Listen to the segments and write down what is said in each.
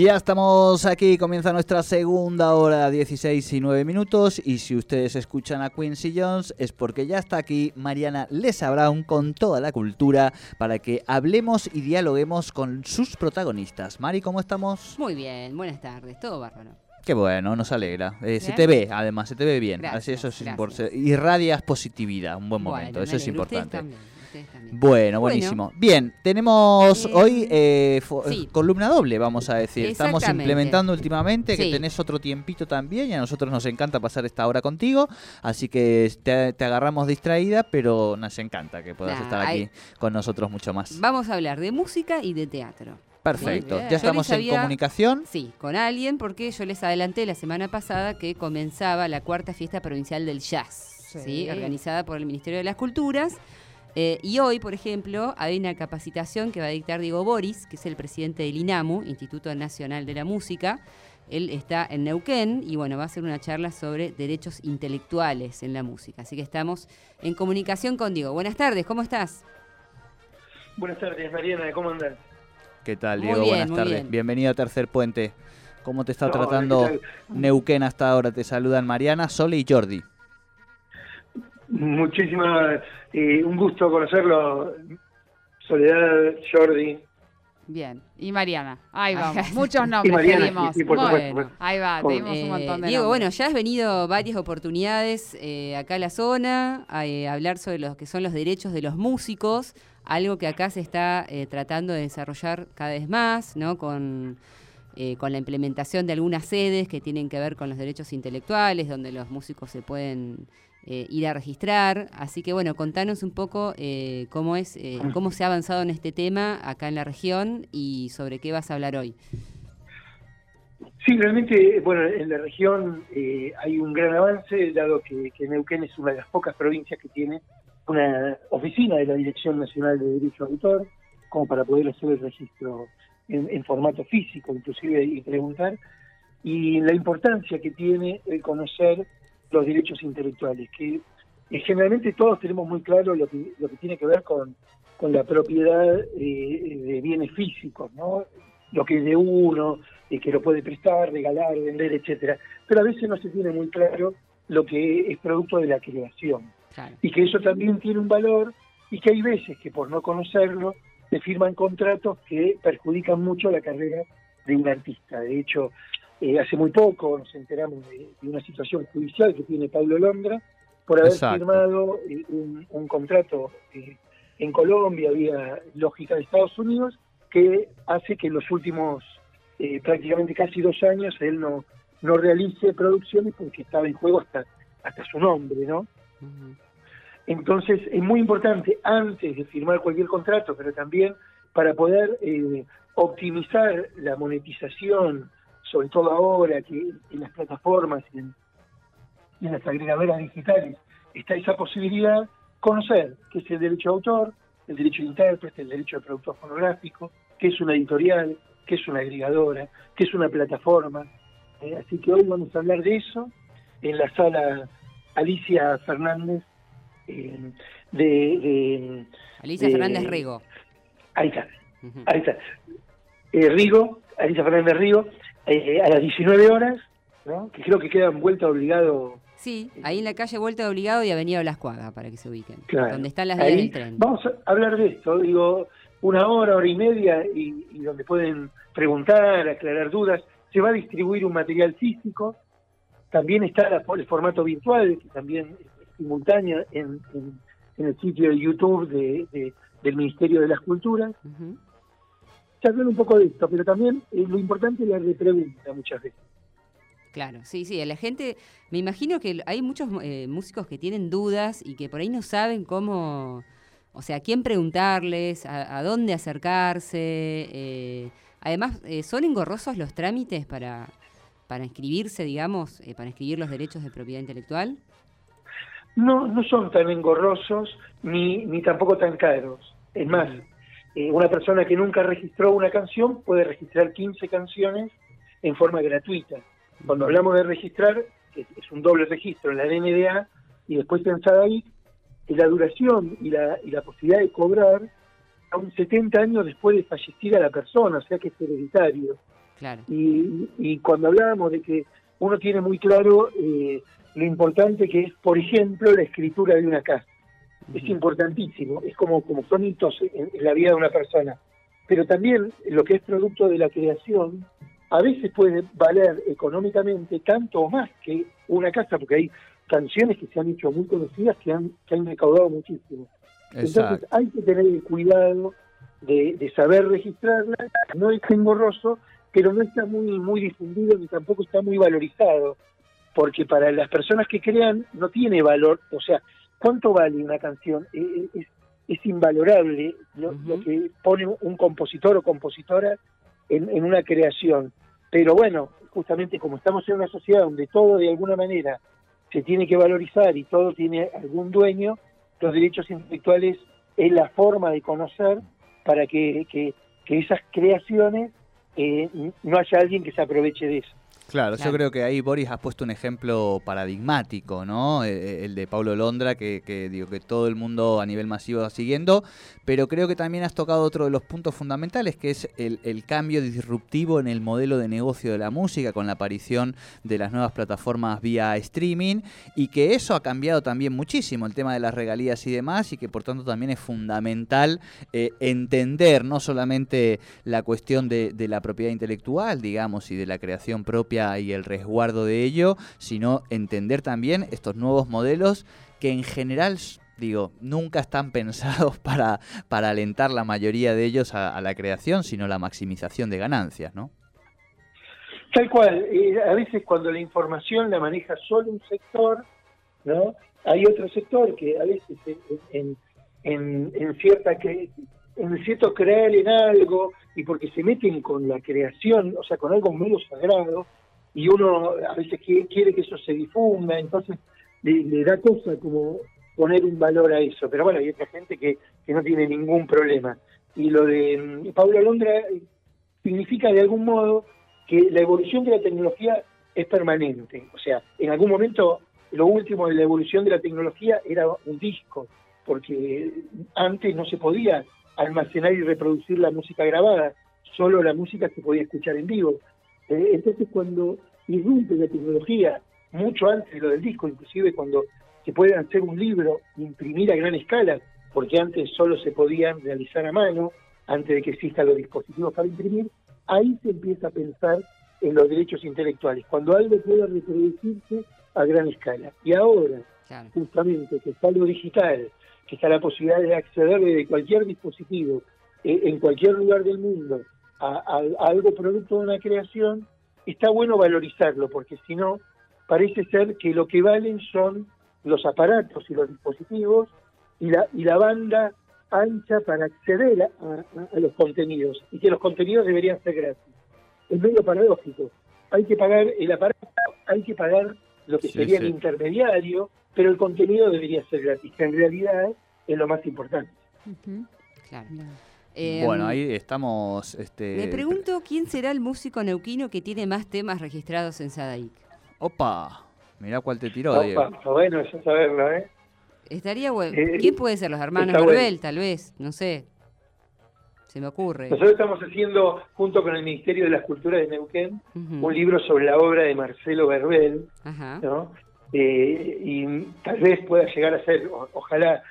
Ya estamos aquí, comienza nuestra segunda hora, 16 y 9 minutos. Y si ustedes escuchan a Quincy Jones, es porque ya está aquí Mariana Lesa Brown con toda la cultura para que hablemos y dialoguemos con sus protagonistas. Mari, ¿cómo estamos? Muy bien, buenas tardes, todo bárbaro. Qué bueno, nos alegra. Eh, se te ve, además, se te ve bien. Gracias, Así eso es gracias. Irradias positividad, un buen momento, me eso es importante. También, ustedes también. Bueno, buenísimo. Bien, tenemos Eh, hoy eh, sí. columna doble, vamos a decir. Estamos implementando últimamente que tenés otro tiempito también y a nosotros nos encanta pasar esta hora contigo, así que te, te agarramos distraída, pero nos encanta que puedas Nah, estar aquí hay- con nosotros mucho más. Vamos a hablar de música y de teatro. Perfecto, ya estamos en comunicación. Sí, con alguien, porque yo les adelanté la semana pasada que comenzaba la cuarta fiesta provincial del jazz, ¿sí? organizada por el Ministerio de las Culturas. Eh, y hoy, por ejemplo, hay una capacitación que va a dictar Diego Boris, que es el presidente del INAMU, Instituto Nacional de la Música. Él está en Neuquén y bueno, va a hacer una charla sobre derechos intelectuales en la música. Así que estamos en comunicación con Diego. Buenas tardes, ¿cómo estás? Buenas tardes, Mariana, ¿cómo andás? ¿Qué tal, Muy Diego? bien, Buenas tardes. bien. Bienvenido a Tercer Puente. ¿Cómo te está No, tratando. Neuquén hasta ahora? Te saludan Mariana, Sole y Jordi. Muchísimas, eh, un gusto conocerlo, Soledad, Jordi. Bien, y Mariana. Ahí vamos. Muchos nombres Mariana, sí, sí, por supuesto. Ahí va, te Por- dimos un montón de Eh, Diego, nombres. bueno, ya has venido varias oportunidades eh, acá a la zona a eh, hablar sobre lo que son los derechos de los músicos, algo que acá se está eh, tratando de desarrollar cada vez más, ¿no? Con, eh, con la implementación de algunas sedes que tienen que ver con los derechos intelectuales, donde los músicos se pueden eh, ir a registrar. Así que bueno, contanos un poco eh, cómo es, eh, cómo se ha avanzado en este tema acá en la región y sobre qué vas a hablar hoy. Sí, realmente, bueno, en la región hay un gran avance, dado que, que Neuquén es una de las pocas provincias que tiene una oficina de la Dirección Nacional de Derecho de Autor, como para poder hacer el registro en, en formato físico, inclusive, y preguntar, y la importancia que tiene el conocer los derechos intelectuales, que generalmente todos tenemos muy claro lo que, lo que tiene que ver con, con la propiedad eh, de bienes físicos, ¿no? Lo que es de uno, eh, que lo puede prestar, regalar, vender, etcétera. Pero a veces no se tiene muy claro lo que es producto de la creación Claro. y que eso también tiene un valor y que hay veces que por no conocerlo se firman contratos que perjudican mucho la carrera de un artista. De hecho, eh, hace muy poco nos enteramos de, de una situación judicial que tiene Pablo Londra por haber Exacto. firmado eh, un, un contrato eh, en Colombia vía lógica de Estados Unidos que hace que en los últimos eh, prácticamente casi dos años él no, no realice producciones porque estaba en juego hasta, hasta su nombre, ¿no? Entonces es muy importante antes de firmar cualquier contrato, pero también para poder optimizar la monetización, sobre todo ahora que en las plataformas y en, y en las agregadoras digitales está esa posibilidad, conocer qué es el derecho de autor, el derecho de intérprete, el derecho de productor fonográfico, qué es una editorial, qué es una agregadora, qué es una plataforma. Eh, así que hoy vamos a hablar de eso en la sala Alicia Fernández eh, de, de- Alicia de- Fernández Rego. ahí está, ahí está. Eh, Rigo, Alicia Fernández Rigo, eh, a las 19 horas, ¿no? que creo que queda en vuelta obligado. Sí, ahí en la calle Vuelta de Obligado y Avenida Las Cuagas, para que se ubiquen. Claro. Donde están las vías del tren. Vamos a hablar de esto, digo, una hora, hora y media, y, y donde pueden preguntar, aclarar dudas. Se va a distribuir un material físico, también está la- el formato virtual, que también es simultánea en, en- en el sitio de YouTube de- de- del Ministerio de las Culturas. Se hablan un poco de esto, pero también eh, lo importante es la repregunta muchas veces. Claro, sí, sí. La gente, me imagino que hay muchos eh, músicos que tienen dudas y que por ahí no saben cómo, o sea, a quién preguntarles, a, a dónde acercarse. eh, además, eh, ¿son engorrosos los trámites para, para inscribirse, digamos, para inscribir los derechos de propiedad intelectual? no, no son tan engorrosos ni, ni tampoco tan caros. Es más, eh, una persona que nunca registró una canción puede registrar 15 canciones en forma gratuita. Cuando hablamos de registrar, que es un doble registro en la NDA y después pensada ahí, eh, la duración y la, y la posibilidad de cobrar a un 70 años después de fallecida la persona, o sea que es hereditario. Claro. Y, y cuando hablábamos de que uno tiene muy claro eh, lo importante que es, por ejemplo, la escritura de una casa. Es importantísimo, es como, como son hitos en, en la vida de una persona. Pero también lo que es producto de la creación, a veces puede valer económicamente tanto o más que una casa, porque hay canciones que se han hecho muy conocidas que han, que han recaudado muchísimo. Entonces hay que tener el cuidado de, de saber registrarla, no es engorroso, pero no está muy, muy difundido ni tampoco está muy valorizado, porque para las personas que crean no tiene valor, o sea, ¿cuánto vale una canción? Eh, eh, Es, es invalorable lo, que pone un compositor o compositora en, en una creación. Pero bueno, justamente como estamos en una sociedad donde todo de alguna manera se tiene que valorizar y todo tiene algún dueño, los derechos intelectuales es la forma de conocer para que, que, que esas creaciones eh, no haya alguien que se aproveche de eso. Claro, Claro. yo creo que ahí Boris has puesto un ejemplo paradigmático, ¿no? Eh, El de Pablo Londra, que, que digo que todo el mundo a nivel masivo va siguiendo, pero creo que también has tocado otro de los puntos fundamentales, que es el, el cambio disruptivo en el modelo de negocio de la música con la aparición de las nuevas plataformas vía streaming, y que eso ha cambiado también muchísimo el tema de las regalías y demás, y que por tanto también es fundamental eh, entender no solamente la cuestión de, de la propiedad intelectual, digamos, y de la creación propia y el resguardo de ello, sino entender también estos nuevos modelos que en general, digo, nunca están pensados para, para alentar la mayoría de ellos a, la creación, sino la maximización de ganancias, ¿no? Tal cual, a veces cuando la información la maneja solo un sector, ¿no? Hay otro sector que a veces en, en, en- en cierta cre- en cierto creer en algo y porque se meten con la creación, o sea, con algo menos sagrado, y uno a veces quiere, quiere que eso se difunda, entonces le, da cosa como poner un valor a eso. Pero bueno, hay otra gente que, que no tiene ningún problema. Y lo de mm, Pablo Londra eh, significa de algún modo que la evolución de la tecnología es permanente. O sea, en algún momento lo último de la evolución de la tecnología era un disco, porque antes no se podía almacenar y reproducir la música grabada, solo la música se podía escuchar en vivo. Eh, entonces cuando irrumpe la tecnología, mucho antes de lo del disco, inclusive cuando se puede hacer un libro, imprimir a gran escala, porque antes solo se podían realizar a mano, antes de que existan los dispositivos para imprimir, ahí se empieza a pensar en los derechos intelectuales, cuando algo pueda reproducirse a gran escala. Y ahora, Claro. justamente, que está lo digital, que está la posibilidad de acceder desde cualquier dispositivo, eh, en cualquier lugar del mundo, a, a- a algo producto de una creación, está bueno valorizarlo, porque si no, parece ser que lo que valen son los aparatos y los dispositivos y la, y la banda ancha para acceder a, a- a los contenidos, y que los contenidos deberían ser gratis. Es medio paradójico. Hay que pagar el aparato, hay que pagar lo que Sí, sería sí. el intermediario, pero el contenido debería ser gratis, que en realidad es lo más importante. Ujú. Claro. Eh, bueno, ahí estamos... Este, Me pregunto quién será el músico neuquino que tiene más temas registrados en Sadaic. Opa, mirá cuál te tiró, Opa, Diego. bueno, eso saberlo, ¿eh? Estaría bueno. Eh, ¿Quién puede ser? Los hermanos está bueno. Verbel, tal vez. No sé. Se me ocurre. Nosotros estamos haciendo, junto con el Ministerio de las Culturas de Neuquén, un libro sobre la obra de Marcelo Verbel, Ajá. ¿no? Eh, y tal vez pueda llegar a ser, o- ojalá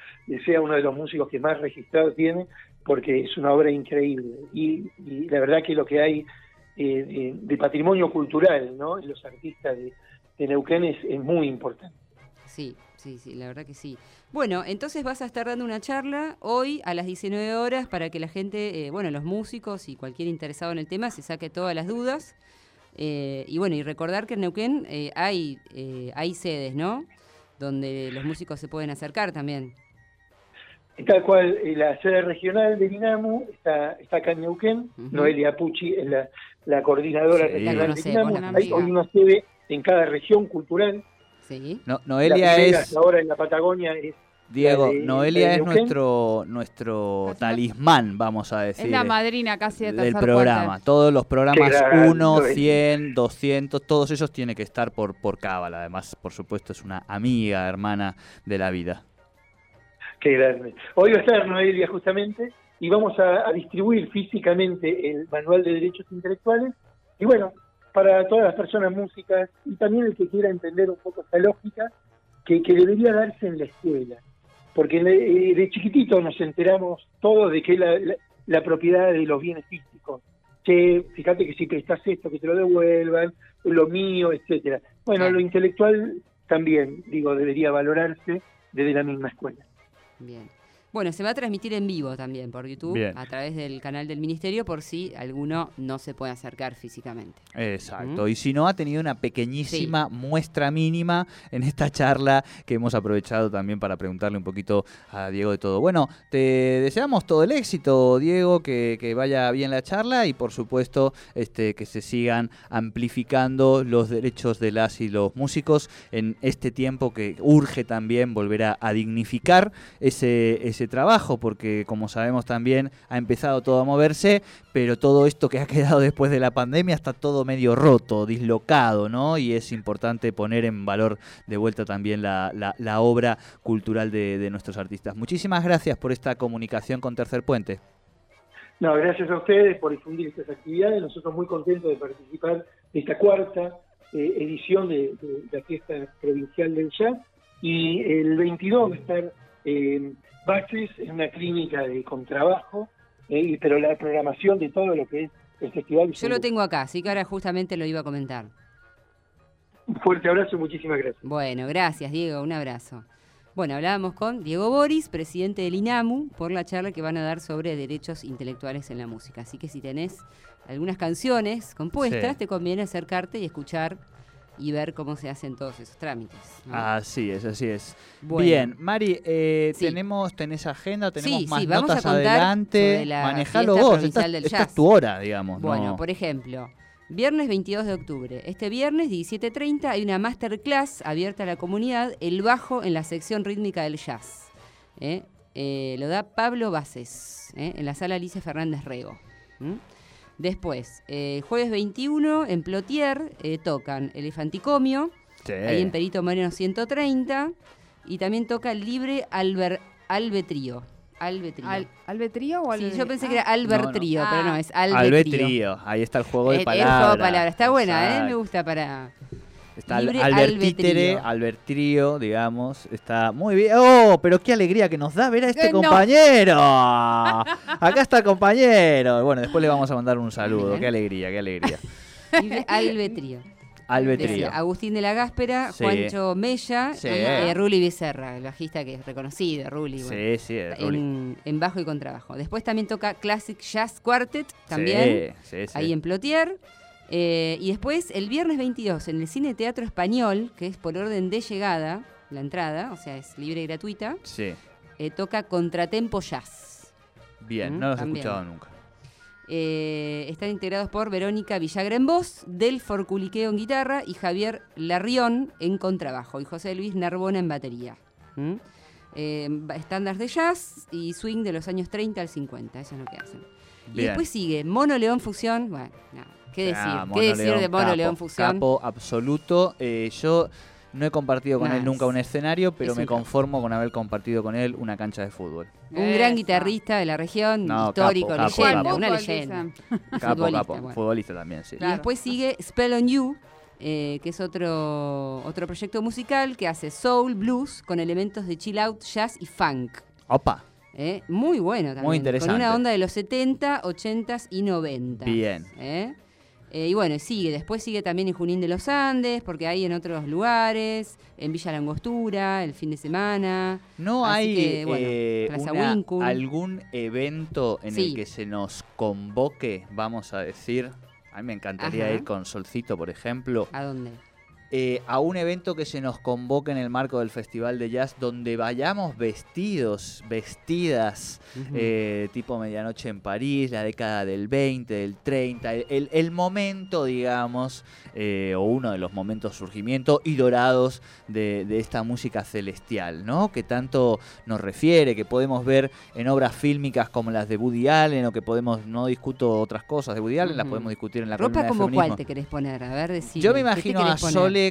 sea uno de los músicos que más registrado tiene, porque es una obra increíble. Y, y la verdad que lo que hay eh, de, de patrimonio cultural, ¿no? En los artistas de, de Neuquén es, es muy importante. Sí, sí, sí, la verdad que sí. Bueno, entonces vas a estar dando una charla hoy a las 19 horas para que la gente, eh, bueno, los músicos y cualquier interesado en el tema se saque todas las dudas. Eh, y bueno, y recordar que en Neuquén eh, hay, eh, hay sedes, ¿no? Donde los músicos se pueden acercar también. Tal cual, eh, la sede regional de Dinamu está, está acá en Neuquén, Ujú. Noelia Pucci es la, la coordinadora Sí. regional de la Hay una sede en cada región cultural Sí. No, Noelia es, ahora en la Patagonia es Diego, Noelia es nuestro, nuestro talismán, vamos a decir. Es la madrina casi de del programa. puente. Todos los programas Qué grande 1, es. 100, 200, todos esos tienen que estar por, por cábala. Además, por supuesto, es una amiga, hermana de la vida. Qué grande. Hoy va a estar Noelia justamente y vamos a, a distribuir físicamente el manual de derechos intelectuales. Y bueno, para todas las personas músicas y también el que quiera entender un poco esta lógica que, que debería darse en la escuela. Porque de, de chiquitito nos enteramos todos de que la, la, la propiedad de los bienes físicos. Che, fíjate que si prestas esto, que te lo devuelvan, lo mío, etcétera. Bueno, lo intelectual también, digo, debería valorarse desde la misma escuela. Bien. Bueno, se va a transmitir en vivo también por YouTube Bien. a través del canal del ministerio por si alguno no se puede acercar físicamente. Exacto. ¿Mm? Y si no, ha tenido una pequeñísima muestra mínima en esta charla que hemos aprovechado también para preguntarle un poquito a Diego de todo. Bueno, te deseamos todo el éxito, Diego, que, que vaya bien la charla y por supuesto este, que se sigan amplificando los derechos de las y los músicos en este tiempo que urge también volver a, a dignificar ese, ese trabajo, porque como sabemos también ha empezado todo a moverse, pero todo esto que ha quedado después de la pandemia está todo medio roto, dislocado, ¿no? Y es importante poner en valor de vuelta también la, la- la obra cultural de, de nuestros artistas. Muchísimas gracias por esta comunicación con Tercer Puente. No, gracias a ustedes por difundir estas actividades. Nosotros muy contentos de participar de esta cuarta eh, edición de, de la fiesta provincial del jazz. Y el 22 va a estar eh, Baches en una clínica de contrabajo, eh, pero la programación de todo lo que es el festival. Yo lo tengo acá, así que ahora justamente lo iba a comentar. Un fuerte abrazo y muchísimas gracias. Bueno, gracias Diego, un abrazo. Bueno, hablábamos con Diego Boris, presidente del INAMU, por la charla que van a dar sobre derechos intelectuales en la música. Así que si tenés algunas canciones compuestas, Sí. te conviene acercarte y escuchar y ver cómo se hacen todos esos trámites. ¿no? Así es, así es. Bueno. Bien, Mari, eh, Sí. tenemos, tenés agenda, tenemos Sí, más sí, vamos a notas contar adelante. la Manejalo vos, esta, del esta jazz. es tu hora, digamos. Bueno, ¿no? por ejemplo, viernes 22 de octubre. Este viernes 17.30 hay una masterclass abierta a la comunidad, el bajo en la sección rítmica del jazz. ¿eh? Eh, lo da Pablo Bases, ¿eh? en la sala Alicia Fernández Rego. Después, eh, jueves 21 en Plotier eh, tocan Elefanticomio, Sí. ahí en Perito Moreno 130, y también toca Libre Alber, Albetrío. Albetrío. Al, ¿Albetrío o Sí, Albe- yo pensé Ah, que era Albert No, no. Trío, pero no, Ah. es Albetrío. Albetrío, ahí está el juego de El- el palabras. juego de palabras. Está buena, ¿eh? Me gusta para... Está Al- Libre Albertítere. Albertrío, digamos. Está muy bien. ¡Oh! Pero qué alegría que nos da ver a este Eh, no. compañero. Acá está el compañero. Bueno, después le vamos a mandar un saludo. Bien. Qué alegría, qué alegría. Albetrío. Albetrío. Agustín de la Gáspera, Sí. Juancho Mella Sí. y eh, Ruli Becerra, el bajista que es reconocido, Ruli. bueno, Sí, sí, Ruli. en, en bajo y contrabajo. Después también toca Classic Jazz Quartet, también, Sí, sí, sí. ahí en Plotier. Eh, y después, el viernes 22, en el Cine Teatro Español, que es por orden de llegada, la entrada, o sea, es libre y gratuita, Sí. eh, toca Contratempo Jazz. Bien, Mm, no los he escuchado nunca. Eh, están integrados por Verónica Villagra en voz, Del Forculiqueo en guitarra y Javier Larrión en contrabajo y José Luis Narbona en batería. ¿Mm? Estándares de jazz y swing de los años 30 al 50, eso es lo que hacen. Y después sigue Mono León Fusión, bueno, no, ¿qué decir? Ah, ¿Qué Mono decir León, de Mono capo, León Fusión? Capo absoluto. Eh, yo no he compartido con él nunca un escenario, pero es me conformo con haber compartido con él una cancha de fútbol. Un gran guitarrista de la región, No, histórico, capo, capo, leyenda, capo. una leyenda. Capo, futbolista, capo. bueno. Futbolista también, sí. Y después sigue Spell on You, eh, que es otro, otro proyecto musical que hace soul, blues, con elementos de chill out, jazz y funk. Opa. ¿eh? Muy bueno también. Muy interesante. Con una onda de los 70, 80 y 90. Bien. ¿eh? Eh, y bueno, sigue. Después sigue también en Junín de los Andes, porque hay en otros lugares, en Villa Langostura, el fin de semana. ¿No Así hay que, bueno, eh, una- algún evento en Sí. el que se nos convoque, vamos a decir? A mí me encantaría Ajá. ir con Solcito, por ejemplo. ¿A dónde? Eh, a un evento que se nos convoque en el marco del Festival de Jazz, donde vayamos vestidos, vestidas, eh, tipo Medianoche en París, la década del 20, del 30, el, el momento, digamos, eh, o uno de los momentos surgimiento y dorados de, de esta música celestial, ¿no? Que tanto nos refiere, que podemos ver en obras fílmicas como las de Woody Allen, o que podemos, no discuto otras cosas de Woody Allen, las podemos discutir en la ¿Ropa como feminismo. cuál te querés poner? A ver, decime. Yo me ¿qué te imagino a querés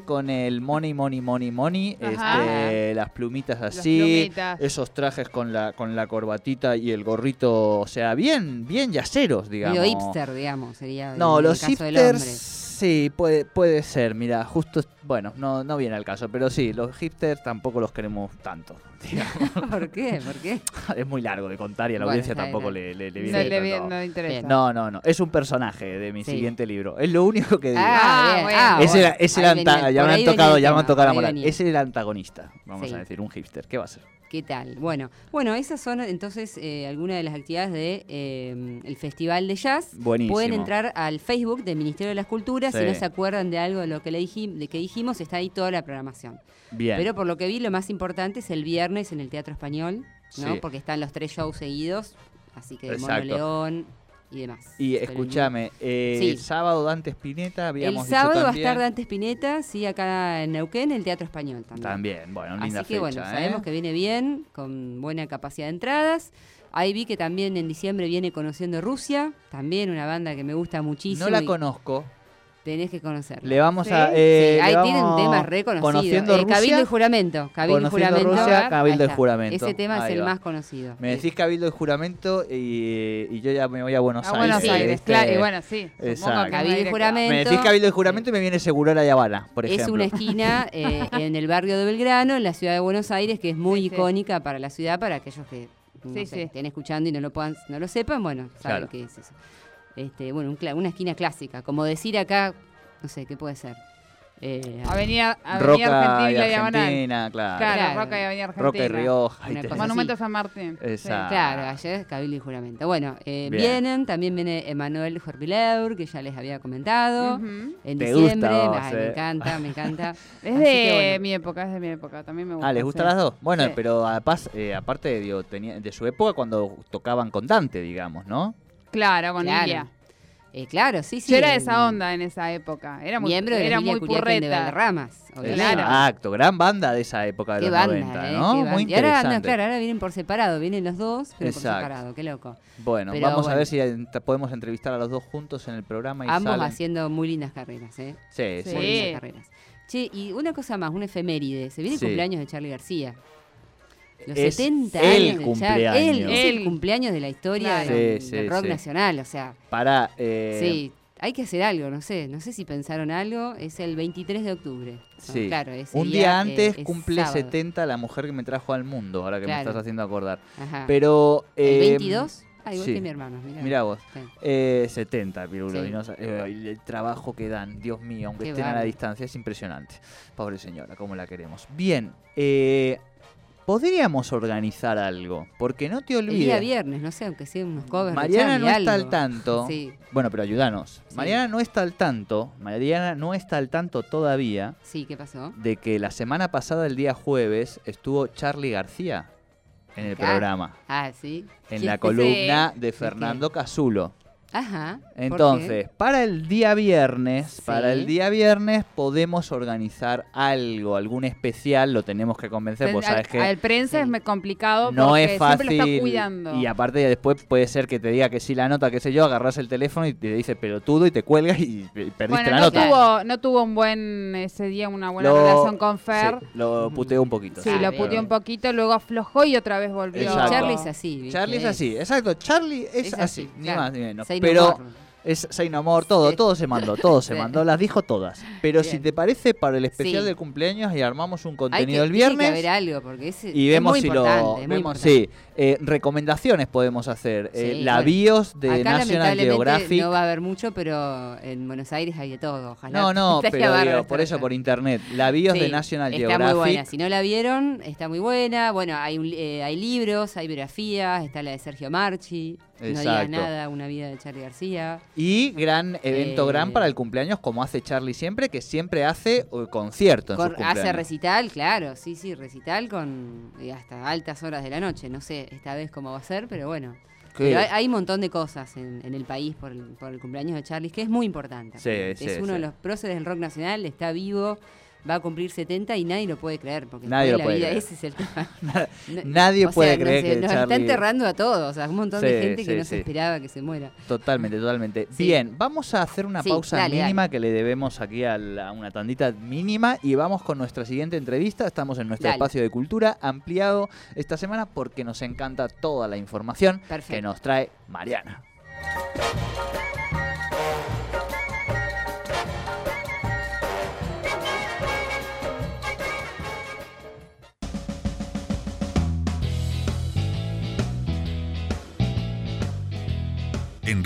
con el money, money, money, money, este, las plumitas así, plumitas. esos trajes con la con la corbatita y el gorrito, o sea, bien, bien yaceros, digamos. Medio hipster, digamos, sería No, en los el caso del hipsters, hombre. sí, puede, puede ser, mira, justo, bueno, no, no viene al caso, pero sí, los hipsters tampoco los queremos tanto. digamos. ¿Por qué? ¿Por qué? es muy largo de contar y a la Bueno, audiencia está bien, tampoco le, le, le No viene tanto. no le interesa. No, no, no, es un personaje de mi Sí. siguiente libro, es lo único que digo. Ah, bien. bueno. Ah, Es el, bueno. es el Ahí anta- venía- ya por me han ahí venía tocado, el ya me han tema, tocado la por ahí moral. venía. Es el antagonista, vamos Sí. a decir, un hipster. ¿Qué va a ser? ¿Qué tal? Bueno, bueno, esas son entonces eh, algunas de las actividades de eh, el Festival de Jazz. Buenísimo. Pueden entrar al Facebook del Ministerio de las Culturas si no se acuerdan de algo de lo que le dijim- de que dijimos, está ahí toda la programación. Bien. Pero por lo que vi, lo más importante es el viernes en el Teatro Español, ¿no? Sí. Porque están los tres shows seguidos, así que Mono Exacto. León y demás. y escúchame, eh, Sí. el sábado Dante Spinetta, El habíamos sábado dicho va a estar Dante Spinetta, sí, acá en Neuquén, en el Teatro Español también. También, bueno, linda Así que fecha, bueno, ¿eh? sabemos que viene bien, con buena capacidad de entradas. Ahí vi que también en diciembre viene Conociendo Rusia, también una banda que me gusta muchísimo. No la y conozco. Tenés que conocerla. Le vamos Sí. a. Sí, eh, ahí le tienen temas reconocidos. Conociendo Eh, Rusia. Cabildo y Juramento. Cabildo y Conociendo Juramento. Rusia, Ahí Cabildo y. Juramento. Ese tema Ahí es el va. más conocido. Me decís Cabildo y Juramento y, y yo ya me voy a Buenos A Aires. Buenos Sí, Aires, claro. Y bueno, sí. Exacto. Es Cabildo y. Juramento. Me decís Cabildo y Juramento y me viene Seguro la Habana, por Es ejemplo. una esquina eh, en el barrio de Belgrano, en la ciudad de Buenos Aires, que es muy Sí, sí. icónica para la ciudad, para aquellos que no Sí, sé, sí. estén escuchando y no lo puedan, no lo sepan, bueno, saben Claro. qué es eso. Este, bueno, un una esquina clásica, como decir acá, no sé, ¿qué puede ser? Eh, Avenida, Avenida Roca y Argentina y. Argentina, claro. Claro, Claro. Roca y Avenida Argentina. Roca y Rioja. cosa Monumento así. San Martín. Sí. Exacto. Claro, ayer Cabildo y Juramento. Bueno, eh, vienen, también viene Emanuel Jorvileur, que ya les había comentado. En Te diciembre, gusta a vos, Ay, eh. me encanta, me encanta. Es de bueno. mi época, es de mi época. También me gusta. Ah, ¿les gustan sí. las dos? Bueno, Sí. pero aparte, eh, aparte digo, tenía, de su época cuando tocaban con Dante, digamos, ¿no? Claro, con Claro. Ilia. Eh, claro, sí, sí. Yo era de esa onda en esa época. Era muy, miembro de era la muy de purreta. Obviamente. Claro. Exacto, gran banda de esa época de Qué los banda, 90, eh, ¿no? banda. Muy y ahora, interesante. no, claro, ahora vienen por separado, vienen los dos, pero Exacto. por separado, qué loco. Bueno, Pero vamos a ver si podemos entrevistar a los dos juntos en el programa y Ambos salen. haciendo muy lindas carreras, ¿eh? Sí, Sí. sí. Muy lindas carreras. Che, y una cosa más, una efeméride. Se viene el Sí. cumpleaños de Charlie García. Los Es 70 el años de Charlie. cumpleaños. Él es el cumpleaños de la historia Claro. del, Sí, del sí, rock sí. nacional, o sea, Para. eh, sí. Hay que hacer algo, no sé, no sé si pensaron algo, es el 23 de octubre. No, Sí. claro, ese Un día, día antes es cumple sábado. 70 la mujer que me trajo al mundo, ahora que me estás haciendo acordar. Ajá. Pero. ¿El eh, 22? Ah, igual sí. que mi hermano, mirá. Mirá vos. Sí. Eh, 70, Pirulo. Sí. y no sa- eh, el trabajo que dan, Dios mío, aunque Qué estén a la distancia, es impresionante. Pobre señora, cómo la queremos. Bien, eh, podríamos organizar algo, porque no te El día olvides. viernes, no sé, aunque sea unos covers Mariana no está al tanto. Sí, Bueno, pero ayúdanos. Sí. Mariana no está al tanto. Mariana no está al tanto todavía sí, ¿qué pasó? de que la semana pasada, el día jueves, estuvo Charlie García en el Claro. programa, Ah, sí. en ¿Quién- la columna de? Fernando Casulo. Ajá. Entonces, para el día viernes, Sí. para el día viernes podemos organizar algo, algún especial, lo tenemos que convencer, pues sabes que al prensa Sí. es complicado no porque es fácil siempre lo está cuidando. y aparte después puede ser que te diga que sí la nota, qué sé yo, agarras el teléfono y te dice pelotudo y te cuelgas y, perdiste bueno, la no nota. tuvo, no tuvo un buen ese día una buena Lo- relación con Fer. sí, lo puteó un poquito. Sí, lo puteó un poquito, luego aflojó y otra vez volvió. Exacto. Charlie es así. Charlie es así, exacto, Charlie es, Es así, así, ni claro. más ni menos. Say no Pero more. Es Say No More, todo, Sí. todo se mandó, todo se mandó, las dijo todas. Pero si te parece, para el especial Sí. del cumpleaños y armamos un contenido que, el tiene que viernes haber algo, porque es, y es vemos muy si lo... es Vemos, sí, eh, recomendaciones podemos hacer. Eh, la. BIOS de Acá National Geographic. no va a haber mucho, pero en Buenos Aires hay de todo. Ojalá. No, no, pero digo, por eso por internet. La BIOS de National Está Geographic. muy buena. Si no la vieron, está muy buena. Bueno, hay, eh, hay libros, hay biografías. Está la de Sergio Marchi. No digas nada, una vida de Charlie García. Y gran evento Eh, gran para el cumpleaños, como hace Charlie siempre, que siempre hace eh, concierto en sus hace recital, claro, sí, sí, recital con eh, hasta altas horas de la noche. No sé esta vez cómo va a ser, pero bueno. Pero hay, hay un montón de cosas en, en el país por el, por el cumpleaños de Charlie, que es muy importante. Sí, es sí, uno de los próceres del rock nacional, está vivo, va a cumplir 70 y nadie lo puede creer, porque Nadie lo la puede vida creer. ese es el tema. No- Nadie o sea, puede no creer sé, que nos está enterrando a todos, sea, un montón de Sí, gente que no sí. se esperaba que se muera. Totalmente, totalmente. Bien, vamos a hacer una pausa dale, mínima que le debemos aquí a, la- a una tandita mínima y vamos con nuestra siguiente entrevista. Estamos en nuestro Dale. espacio de cultura ampliado esta semana porque nos encanta toda la información que nos trae Mariana.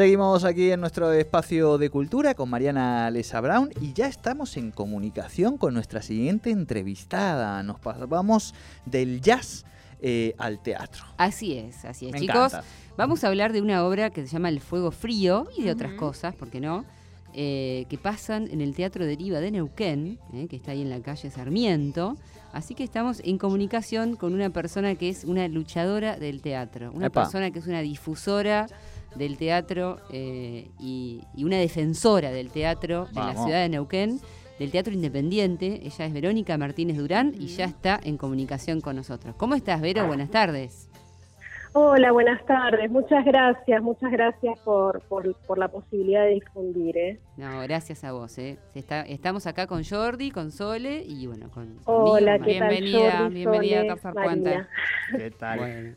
Seguimos aquí en nuestro espacio de cultura con Mariana Lesa Brown y ya estamos en comunicación con nuestra siguiente entrevistada. Nos pasamos del jazz eh, al teatro. Así es, así es, Me chicos. encanta. Vamos a hablar de una obra que se llama El Fuego Frío y de otras cosas, ¿por qué no? Eh, que pasan en el Teatro Deriva de Neuquén, eh, que está ahí en la calle Sarmiento. Así que estamos en comunicación con una persona que es una luchadora del teatro, una Epa. persona que es una difusora del teatro eh, y, y una defensora del teatro en la Vamos. ciudad de Neuquén, del teatro independiente. Ella es Verónica Martínez Durán y ya está en comunicación con nosotros. ¿Cómo estás, Vero? Buenas tardes. Hola, buenas tardes. Muchas gracias, muchas gracias por, por, por la posibilidad de difundir. ¿eh? No, gracias a vos. ¿eh? Está- estamos acá con Jordi, con Sole y bueno, con Hola, conmigo, ¿qué tal? Bienvenida, Jordi, bienvenida a Sole, Marina. Puente. ¿Qué tal? Bueno.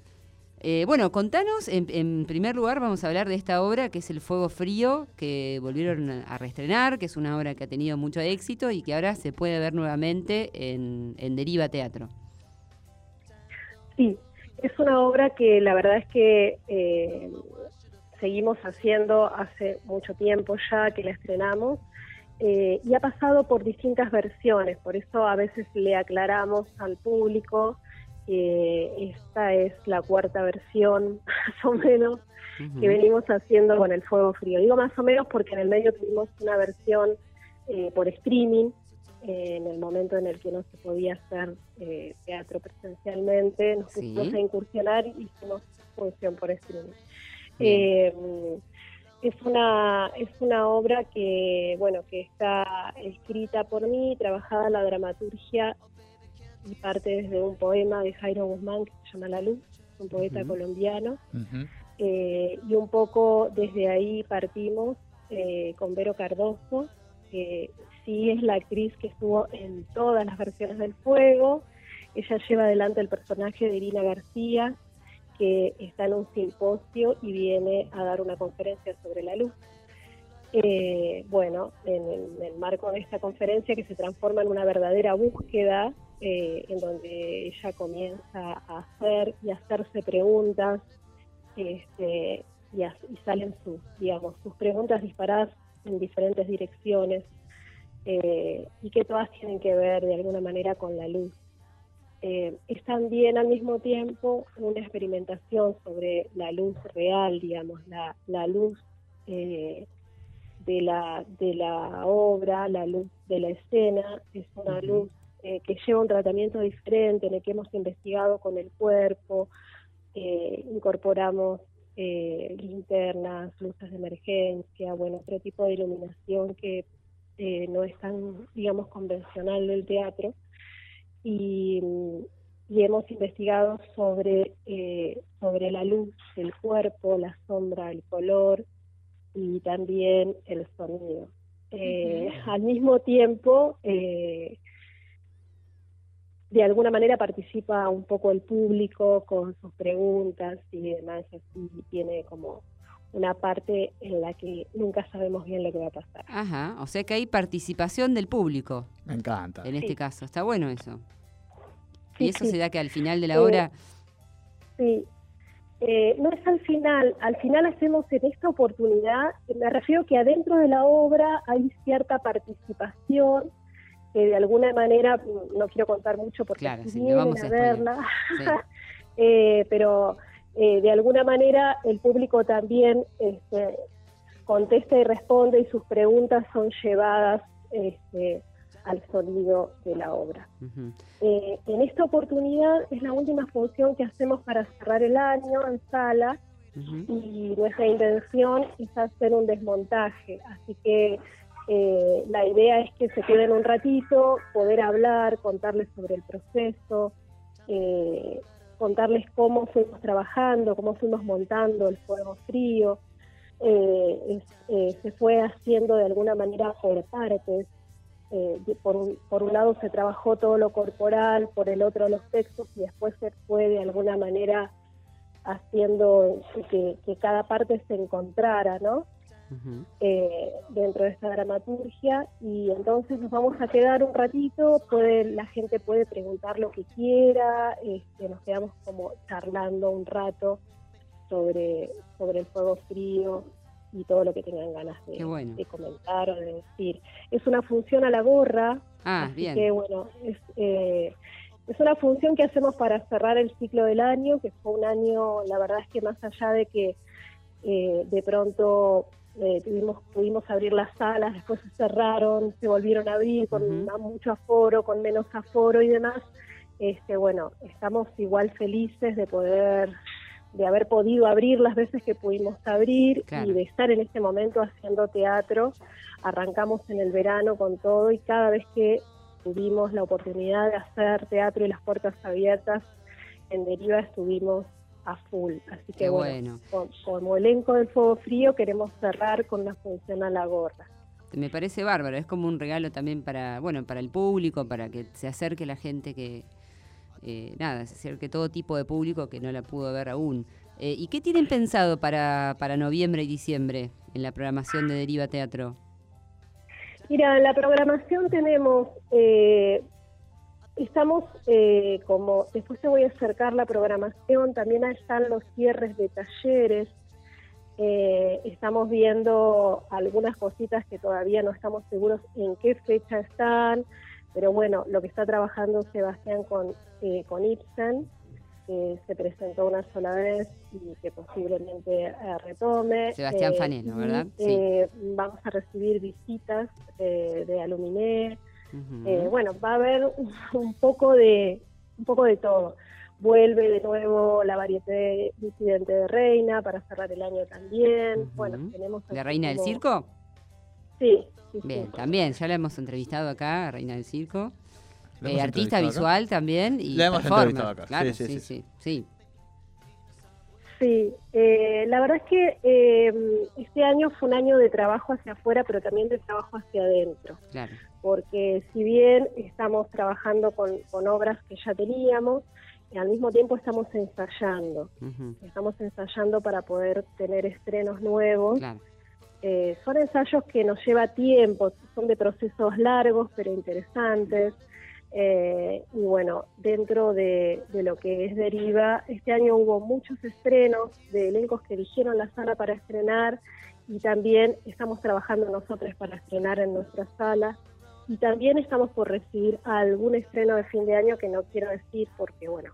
Eh, bueno, contanos, en, en primer lugar vamos a hablar de esta obra que es El Fuego Frío, que volvieron a reestrenar, que es una obra que ha tenido mucho éxito y que ahora se puede ver nuevamente en, en Deriva Teatro. Sí, es una obra que la verdad es que eh, seguimos haciendo hace mucho tiempo ya que la estrenamos eh, y ha pasado por distintas versiones, por eso a veces le aclaramos al público que esta es la cuarta versión más o menos que venimos haciendo con el fuego frío. Digo más o menos porque en el medio tuvimos una versión eh, por streaming, eh, en el momento en el que no se podía hacer eh, teatro presencialmente, nos Sí. pusimos a incursionar y hicimos función por streaming. Eh, es una es una obra que bueno que está escrita por mí, trabajada la dramaturgia y parte desde un poema de Jairo Guzmán que se llama La Luz, un poeta colombiano. Eh, y un poco desde ahí partimos eh, con Vero Cardoso, que sí es la actriz que estuvo en todas las versiones del fuego. Ella lleva adelante el personaje de Irina García, que está en un simposio y viene a dar una conferencia sobre la luz. Eh, bueno, en el, en el marco de esta conferencia que se transforma en una verdadera búsqueda, eh, en donde ella comienza a hacer y hacerse preguntas este, y, salen sus, digamos, sus preguntas disparadas en diferentes direcciones eh, y que todas tienen que ver de alguna manera con la luz. Eh, es también al mismo tiempo una experimentación sobre la luz real, digamos, la, la luz eh, de, la, de la obra, la luz de la escena, es una luz eh, que lleva un tratamiento diferente en el que hemos investigado con el cuerpo, eh, incorporamos eh, linternas, luces de emergencia, bueno, otro tipo de iluminación que no es tan, digamos, convencional del teatro. Y, y hemos investigado sobre, sobre la luz, el cuerpo, la sombra, el color y también el sonido. Al mismo tiempo, eh, de alguna manera participa un poco el público con sus preguntas y demás, así tiene como una parte en la que nunca sabemos bien lo que va a pasar. Ajá, o sea que hay participación del público Me encanta. en este Sí. caso. Está bueno eso. Sí, y eso sí. se da que al final de la Eh, hora... Sí. Eh, no es al final, al final hacemos en esta oportunidad, me refiero que adentro de la obra hay cierta participación que de alguna manera, no quiero contar mucho porque Claro, si vienen vamos a verla, Sí. eh, pero eh, de alguna manera el público también este, contesta y responde y sus preguntas son llevadas este, al sonido de la obra. Eh, en esta oportunidad es la última función que hacemos para cerrar el año en sala y nuestra intención es hacer un desmontaje. Así que eh, la idea es que se queden un ratito, poder hablar, contarles sobre el proceso, eh, contarles cómo fuimos trabajando, cómo fuimos montando el fuego frío. Eh, eh, se fue haciendo de alguna manera por partes. Por, un, lado se trabajó todo lo corporal, por el otro los textos y después se fue de alguna manera haciendo que cada parte se encontrara, ¿no? Eh, dentro de esta dramaturgia y entonces nos vamos a quedar un ratito, puede, la gente puede preguntar lo que quiera, este, nos quedamos como charlando un rato sobre, sobre el fuego frío y todo lo que tengan ganas de, Qué bueno. de comentar o de decir. Es una función a la gorra, Ah, Así bien. que bueno, es, eh, es una función que hacemos para cerrar el ciclo del año, que fue un año, la verdad es que más allá de que eh, de pronto eh, tuvimos, pudimos abrir las salas, después se cerraron, se volvieron a abrir con mucho aforo, con menos aforo y demás. Este, bueno, estamos igual felices de poder de haber podido abrir las veces que pudimos abrir Claro. y de estar en este momento haciendo teatro. Arrancamos en el verano con todo y cada vez que tuvimos la oportunidad de hacer teatro y las puertas abiertas, en Deriva estuvimos a full. Así que bueno, bueno. co- como elenco del Fuego Frío queremos cerrar con una función a la gorra. Me parece bárbaro, es como un regalo también para, bueno, para el público, para que se acerque la gente que, eh, nada, se acerque todo tipo de público que no la pudo ver aún. Eh, ¿Y qué tienen pensado para, para noviembre y diciembre en la programación de Deriva Teatro? Mira, en la programación tenemos, eh, estamos eh, como, después te voy a acercar la programación, también ahí están los cierres de talleres, eh, estamos viendo algunas cositas que todavía no estamos seguros en qué fecha están, pero bueno, lo que está trabajando Sebastián con, eh, con Ibsen, que se presentó una sola vez y que posiblemente eh, retome. Sebastián Eh, Fanelo, y, ¿verdad? Sí. eh, vamos a recibir visitas eh, de Aluminé. Eh, bueno, va a haber un, un poco de un poco de todo. Vuelve de nuevo la variedad disidente de Reina para cerrar el año también. Ujú. Bueno, tenemos ¿De así Reina del Circo? Sí, sí, sí. Bien, también, ya la hemos entrevistado acá, a Reina del Circo. ¿La Eh, artista acá? visual también y La hemos performer, entrevistado acá. Claro, Sí, sí, sí, sí, sí, sí. Sí, eh, la verdad es que eh, este año fue un año de trabajo hacia afuera, pero también de trabajo hacia adentro. claro. Porque si bien estamos trabajando con, con obras que ya teníamos, y al mismo tiempo estamos ensayando. Estamos ensayando para poder tener estrenos nuevos. Claro. Eh, son ensayos que nos lleva tiempo, son de procesos largos pero interesantes. Eh, y bueno, dentro de, de lo que es Deriva, este año hubo muchos estrenos de elencos que eligieron la sala para estrenar y también estamos trabajando nosotros para estrenar en nuestra sala. Y también estamos por recibir algún estreno de fin de año que no quiero decir porque, bueno,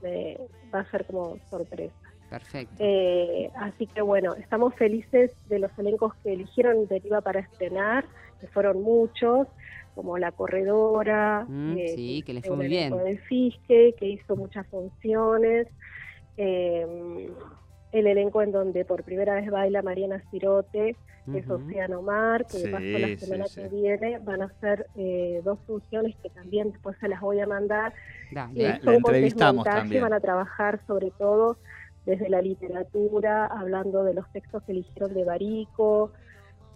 me- va a ser como sorpresa. Perfecto. Eh, así que bueno, estamos felices de los elencos que eligieron Deriva para estrenar, que fueron muchos, como La Corredora, Mm, eh, sí, que les es fue muy bien. del Fisque, que hizo muchas funciones, eh, el elenco en donde por primera vez baila Mariana Cirote, que es. Océano Mar, que Sí, de paso la semana sí. que viene van a ser eh, dos funciones que también después se las voy a mandar, Dale. que La- entrevistamos también. van a trabajar sobre todo desde la literatura, hablando de los textos que eligieron de Barico,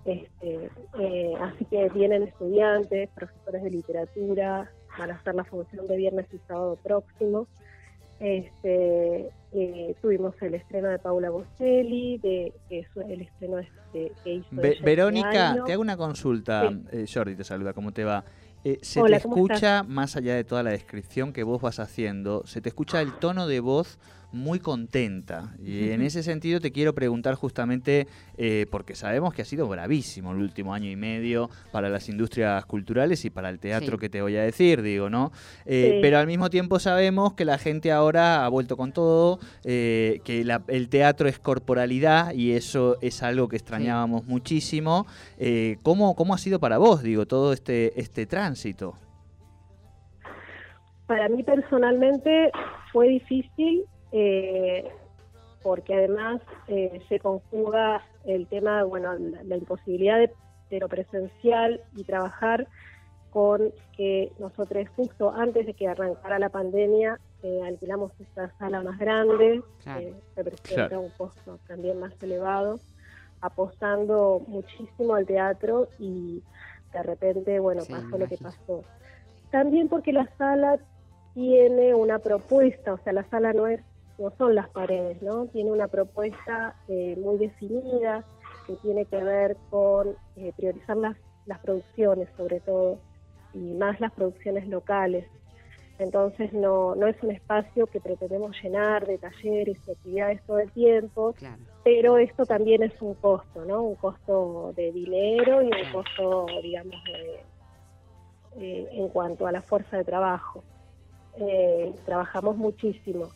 este, eh, así que vienen estudiantes, profesores de literatura, van a hacer la función de viernes y sábado próximo. Este, eh, tuvimos el estreno de Paula Bocelli, de, es el estreno de, que hizo Ve- este Verónica, te hago una consulta. Sí. Eh, Jordi te saluda, ¿cómo te va? Eh, se Hola, te ¿cómo escucha, más allá de toda la descripción que vos vas haciendo, se te escucha el tono de voz muy contenta. Y en ese sentido te quiero preguntar justamente, eh, porque sabemos que ha sido bravísimo el último año y medio para las industrias culturales y para el teatro Sí. que te voy a decir, digo, ¿no? Eh, Sí. Pero al mismo tiempo sabemos que la gente ahora ha vuelto con todo, eh, que la- el teatro es corporalidad y eso es algo que extrañábamos muchísimo. ¿cómo, ¿Cómo ha sido para vos, digo, todo este, este tránsito? Para mí personalmente fue difícil eh, porque además eh, se conjuga el tema, bueno, la, la imposibilidad de, de lo presencial y trabajar con que nosotros justo antes de que arrancara la pandemia eh, alquilamos esta sala más grande, Claro. que representa Claro. un costo también más elevado, apostando muchísimo al teatro y de repente, bueno, Sí, pasó lo que pasó. También porque la sala tiene una propuesta, o sea, la sala no es no son las paredes, ¿no? Tiene una propuesta eh, muy definida que tiene que ver con eh, priorizar las, las producciones, sobre todo, y más las producciones locales. Entonces no, no es un espacio que pretendemos llenar de talleres y actividades todo el tiempo, Claro. pero esto también es un costo, ¿no? Un costo de dinero y un costo, digamos, de, eh, en cuanto a la fuerza de trabajo. Eh, trabajamos muchísimo.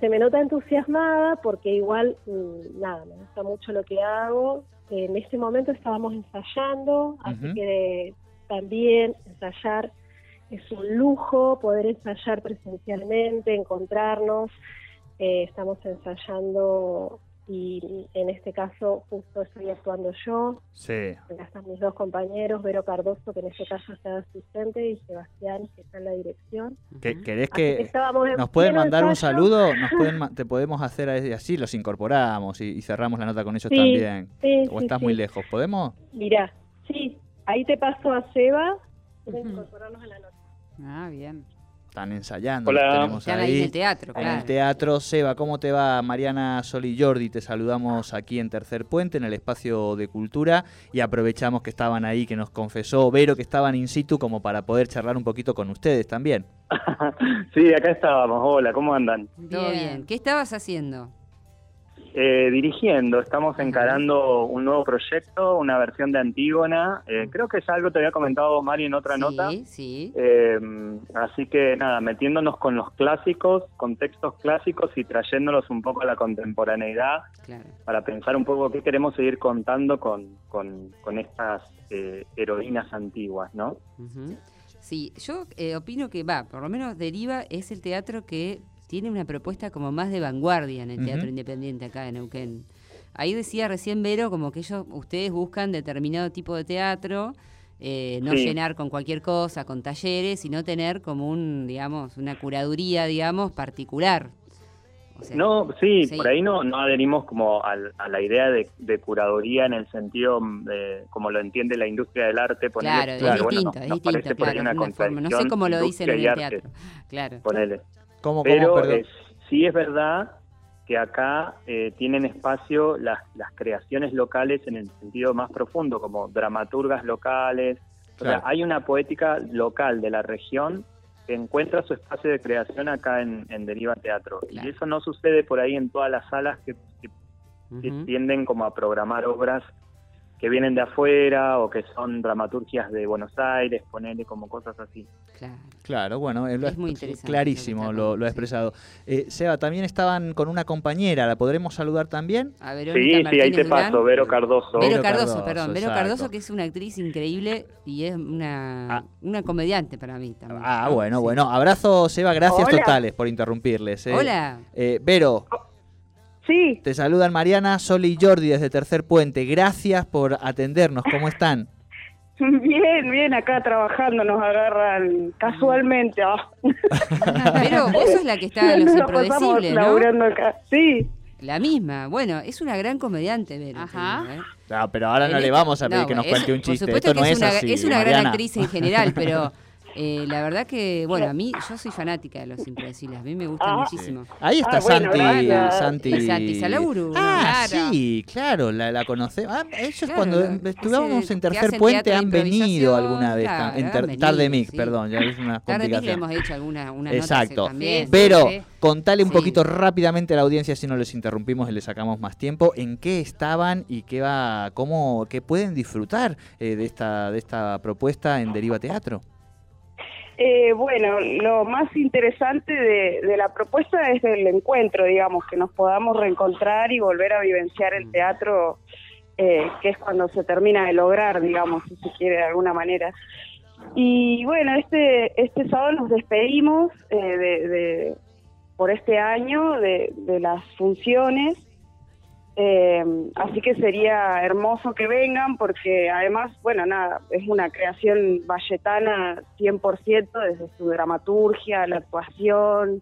Se me nota entusiasmada porque igual, mm, nada, me gusta mucho lo que hago. En este momento estábamos ensayando, así que también ensayar es un lujo, poder ensayar presencialmente, encontrarnos. Eh, estamos ensayando y en este caso justo estoy actuando yo. Sí. Acá están mis dos compañeros, Vero Cardoso, que en este caso está asistente, y Sebastián, que está en la dirección. ¿Que- Ujú. ¿Querés que nos pueden mandar un saludo? Nos pueden, ma- te podemos hacer a- así, los incorporamos y, y cerramos la nota con ellos Sí, también. Sí, ¿O sí, estás sí. muy lejos? ¿Podemos? Mirá, sí, ahí te paso a Seba. Ujú. incorporarnos a la nota. Ah, bien. Están ensayando. Hola. tenemos Están ahí en el teatro, En claro. el teatro, Seba, ¿cómo te va? Mariana Sol y Jordi, te saludamos aquí en Tercer Puente, en el espacio de cultura, y aprovechamos que estaban ahí, que nos confesó Vero que estaban in situ, como para poder charlar un poquito con ustedes también. sí, acá estábamos. Hola, ¿cómo andan? Todo bien. ¿Qué estabas haciendo? Eh, dirigiendo, estamos encarando un nuevo proyecto, una versión de Antígona. Eh, creo que es algo que te había comentado Mari en otra sí, nota. sí. Eh, así que nada, metiéndonos con los clásicos, con textos clásicos y trayéndolos un poco a la contemporaneidad Claro. para pensar un poco qué queremos seguir contando con, con, con estas eh, heroínas antiguas, ¿no? Sí, yo eh, opino que va, por lo menos Deriva es el teatro que tiene una propuesta como más de vanguardia en el teatro independiente acá en Neuquén. Ahí decía recién Vero como que ellos, ustedes buscan determinado tipo de teatro, eh, no Sí. llenar con cualquier cosa, con talleres, sino tener como un, digamos, una curaduría, digamos, particular. O sea, No, sí, Sí. por ahí no, no adherimos como al- a la idea de, de curaduría en el sentido de, como lo entiende la industria del arte. ponele, claro, es que, bueno, distinto, nos- es distinto, claro, una es una forma. No sé cómo lo dicen en el arte, teatro. Claro. ponele. ¿Cómo, cómo, Pero eh, sí es verdad que acá eh, tienen espacio las, las creaciones locales en el sentido más profundo, como dramaturgas locales. O sea, hay una poética local de la región que encuentra su espacio de creación acá en, en Deriva Teatro. Claro. Y eso no sucede por ahí en todas las salas que, que- tienden como a programar obras que vienen de afuera o que son dramaturgias de Buenos Aires, ponerle como cosas así. Claro. Claro, bueno, lo Es ha- muy interesante clarísimo lo ha expresado. Eh, Seba, también estaban con una compañera, ¿la podremos saludar también? A Sí, Verónica sí, ahí Martínez te Durán. paso, Vero Cardoso. Vero Cardoso, perdón. Vero exacto. Cardoso, que es una actriz increíble y es una, Ah. una comediante para mí también. Ah, ¿no? bueno, Sí. bueno. Abrazo, Seba, gracias Hola. totales por interrumpirles. eh. Hola. Eh, Vero, Sí, te saludan Mariana, Sol y Jordi desde Tercer Puente. Gracias por atendernos. ¿Cómo están? Bien, bien, acá trabajando nos agarran casualmente. ah. Pero vos sos la que está en Los Nos ¿no? laburando acá. Sí, La misma. Bueno, es una gran comediante, Vero. Ajá. digo, ¿eh? No, pero ahora no le vamos a pedir no, que nos es- cuente un por chiste. supuesto Esto no que es, una, así. es una gran actriz en general, pero Eh, la verdad que, bueno, a mí, yo soy fanática de los impredecibles, a mí me gusta Ah. muchísimo. Ahí está Ah, bueno, Santi. Santi. Y Santi Salauru, Ah, claro. sí, claro, la, la conocemos. Ah, ellos Claro, cuando ese estuvimos en Tercer Puente han venido alguna vez. claro, en venido, Tarde Mix, sí. perdón, ya es una Tarde Mix le complicación. hemos hecho alguna una Exacto. nota también. Pero sí. contale un Sí. poquito rápidamente a la audiencia si no les interrumpimos y les sacamos más tiempo, en qué estaban y qué va, cómo, qué pueden disfrutar eh, de esta de esta propuesta en Deriva Teatro. Eh, bueno, lo más interesante de, de la propuesta es el encuentro, digamos, que nos podamos reencontrar y volver a vivenciar el teatro, eh, que es cuando se termina de lograr, digamos, si se quiere de alguna manera. Y bueno, este este sábado nos despedimos eh, de, de- por este año de, de las funciones. Eh, así que sería hermoso que vengan porque además, bueno, nada, es una creación valletana 100% desde su dramaturgia, la actuación,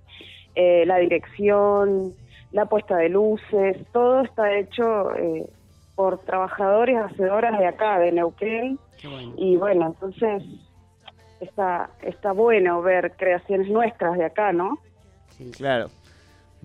eh, la dirección, la puesta de luces, todo está hecho eh, por trabajadores, hacedoras de acá, de Neuquén. Qué bueno. Y bueno, entonces está, está bueno ver creaciones nuestras de acá, ¿no? Sí. Claro.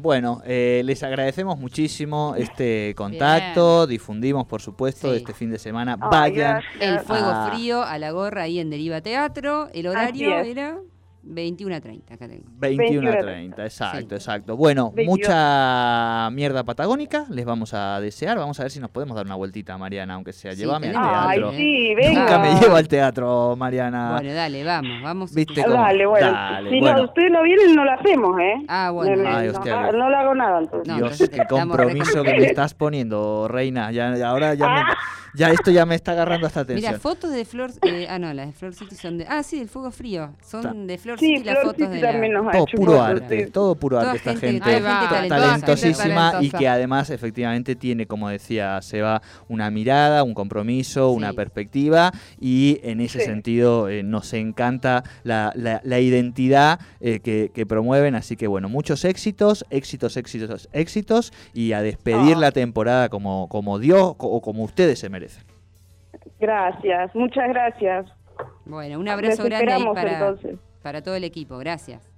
Bueno, eh, les agradecemos muchísimo este contacto, difundimos por supuesto Sí. este fin de semana. Ay, Vayan. gracias. El fuego Ah. frío a la gorra ahí en Deriva Teatro. El horario era 21 a 30, acá tengo. 21 a 21. 30, exacto, Sí. exacto. Bueno, 22. mucha mierda patagónica les vamos a desear. Vamos a ver si nos podemos dar una vueltita, Mariana, aunque sea. Sí, Llévame al tenemos Ay, teatro. sí, venga. Nunca me llevo al teatro, Mariana. Bueno, dale, vamos, vamos. ¿Viste Ah, cómo? Dale, bueno. Dale, si bueno. no, ustedes no vienen, no lo hacemos, ¿eh? Ah, bueno. No, no, Ay, no, hostia, no, que- no le hago nada, entonces. No, Dios, estamos compromiso que me estás poniendo, reina. Ya, ya ahora ya, me- ya esto ya me está agarrando hasta Mira, atención. fotos de Flor. eh, ah, no, las de Flor City son de. Ah, sí, del fuego frío. Son Ta- de Flor Sí, City las Flor fotos City de la. también nos ha Todo hecho puro fotos, arte, sí. todo puro arte esta gente- talentosísima y que además efectivamente tiene, como decía Seba, una mirada, un compromiso, Sí. una perspectiva y en ese Sí. sentido eh, nos encanta la, la- la identidad eh, que, que promueven, así que bueno, muchos éxitos, éxitos, éxitos, éxitos y a despedir Ah. la temporada como, como Dios o como ustedes se merecen. Gracias, muchas gracias. Bueno, un abrazo grande ahí para, entonces. para todo el equipo. Gracias.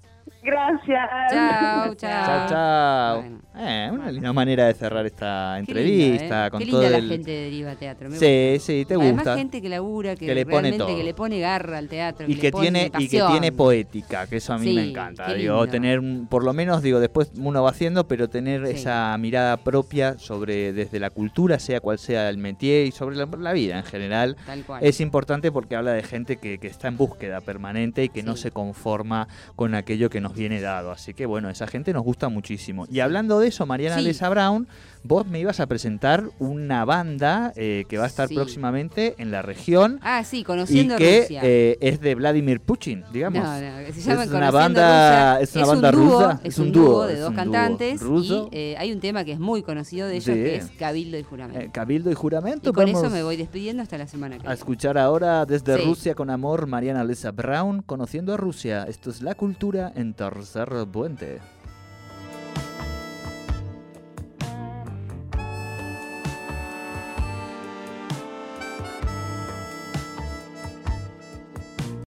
Gracias. Chao, chao. Chao, chao. Bueno. Eh, una linda manera de cerrar esta Qué entrevista. linda, ¿eh? con Qué todo linda el- la gente de Deriva Teatro. me Sí, gusta. sí, te Además, gusta. gente que labura, que, Que le pone todo. que le pone garra al teatro. y que pone tiene y que tiene poética que eso a mí Sí, me encanta qué digo tener un- por lo menos digo después uno va haciendo pero tener Sí. esa mirada propia sobre desde la cultura sea cual sea el métier y sobre la, la vida en general Tal cual. es importante porque habla de gente que, que está en búsqueda permanente y que no se conforma con aquello que nos viene dado. Así que bueno, esa gente nos gusta muchísimo. Y hablando de eso, Mariana Sí. Lesa Brown, vos me ibas a presentar una banda eh, que va a estar Sí. próximamente en la región Ah, sí, y conociendo que Rusia. eh, es de Vladimir Putin, digamos. No, no, que se llama es una banda, Rusia. es una un banda rusa, Es un dúo de dos cantantes. ruso. Y eh, hay un tema que es muy conocido de ellos, que es Cabildo y Juramento. Eh, Cabildo y juramento. y con eso me voy despidiendo hasta la semana que a viene. escuchar ahora desde Sí. Rusia con amor Mariana Lesa Brown, conociendo a Rusia. Esto es la cultura en Tercer Puente.